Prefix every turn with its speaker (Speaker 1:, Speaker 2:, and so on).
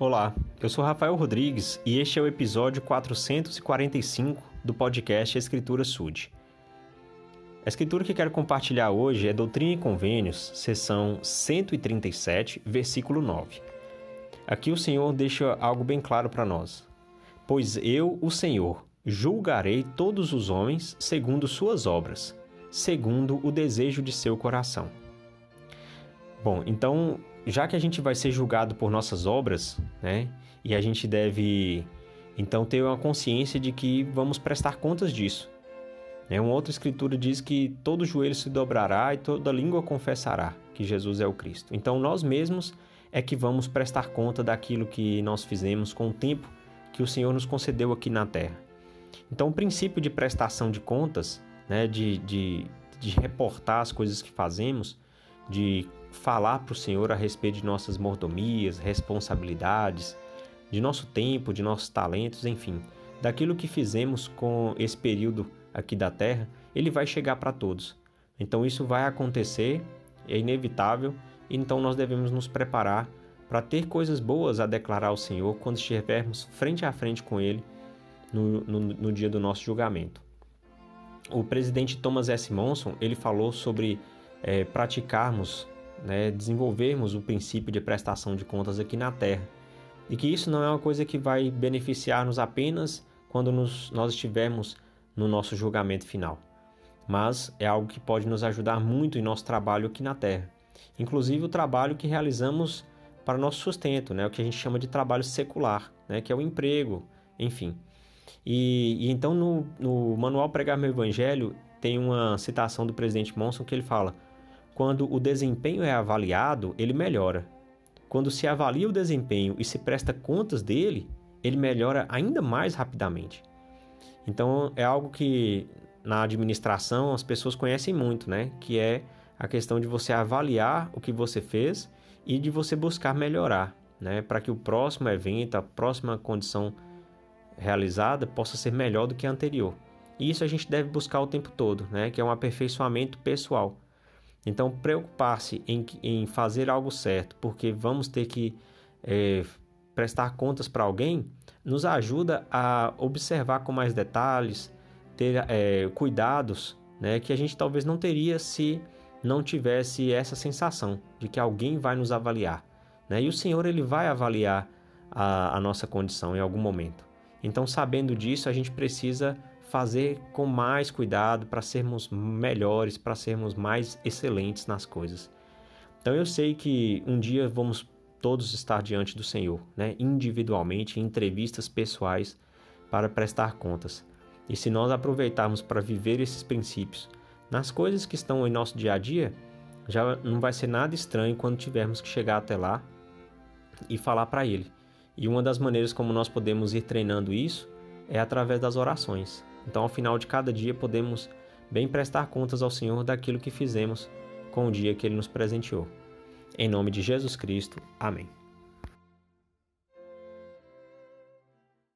Speaker 1: Olá, eu sou Rafael Rodrigues e este é o episódio 445 do podcast Escritura Sud. A escritura que quero compartilhar hoje é Doutrina e Convênios, seção 137, versículo 9. Aqui o Senhor deixa algo bem claro para nós. Pois eu, o Senhor, julgarei todos os homens segundo suas obras, segundo o desejo de seu coração. Bom, então já que a gente vai ser julgado por nossas obras, né? E a gente deve então ter uma consciência de que vamos prestar contas disso. Né? Uma outra escritura diz que todo joelho se dobrará e toda língua confessará que Jesus é o Cristo. Então nós mesmos é que vamos prestar conta daquilo que nós fizemos com o tempo que o Senhor nos concedeu aqui na terra. Então o princípio de prestação de contas, né, de, de, de reportar as coisas que fazemos, de falar para o Senhor a respeito de nossas mordomias, responsabilidades, de nosso tempo, de nossos talentos, enfim, daquilo que fizemos com esse período aqui da terra, ele vai chegar para todos. Então isso vai acontecer, é inevitável, então nós devemos nos preparar para ter coisas boas a declarar ao Senhor quando estivermos frente a frente com Ele no, no, no dia do nosso julgamento. O presidente Thomas S. Monson ele falou sobre é, praticarmos né, desenvolvermos o princípio de prestação de contas aqui na Terra. E que isso não é uma coisa que vai beneficiar-nos apenas quando nos, nós estivermos no nosso julgamento final, mas é algo que pode nos ajudar muito em nosso trabalho aqui na Terra. Inclusive o trabalho que realizamos para nosso sustento, né, o que a gente chama de trabalho secular, né, que é o emprego, enfim. E, e então no, no Manual Pregar Meu Evangelho tem uma citação do presidente Monson que ele fala: quando o desempenho é avaliado, ele melhora. Quando se avalia o desempenho e se presta contas dele, ele melhora ainda mais rapidamente. Então é algo que na administração as pessoas conhecem muito, né? Que é a questão de você avaliar o que você fez e de você buscar melhorar, né? Para que o próximo evento, a próxima condição realizada possa ser melhor do que a anterior. E isso a gente deve buscar o tempo todo, né? Que é um aperfeiçoamento pessoal. Então, preocupar-se em, em fazer algo certo, porque vamos ter que é, prestar contas para alguém, nos ajuda a observar com mais detalhes, ter é, cuidados né, que a gente talvez não teria se não tivesse essa sensação de que alguém vai nos avaliar. Né? E o Senhor ele vai avaliar a, a nossa condição em algum momento. Então, sabendo disso, a gente precisa fazer com mais cuidado para sermos melhores, para sermos mais excelentes nas coisas. Então eu sei que um dia vamos todos estar diante do Senhor, né, individualmente, em entrevistas pessoais para prestar contas. E se nós aproveitarmos para viver esses princípios nas coisas que estão em nosso dia a dia, já não vai ser nada estranho quando tivermos que chegar até lá e falar para Ele. E uma das maneiras como nós podemos ir treinando isso é através das orações. Então, ao final de cada dia, podemos bem prestar contas ao Senhor daquilo que fizemos com o dia que Ele nos presenteou. Em nome de Jesus Cristo. Amém.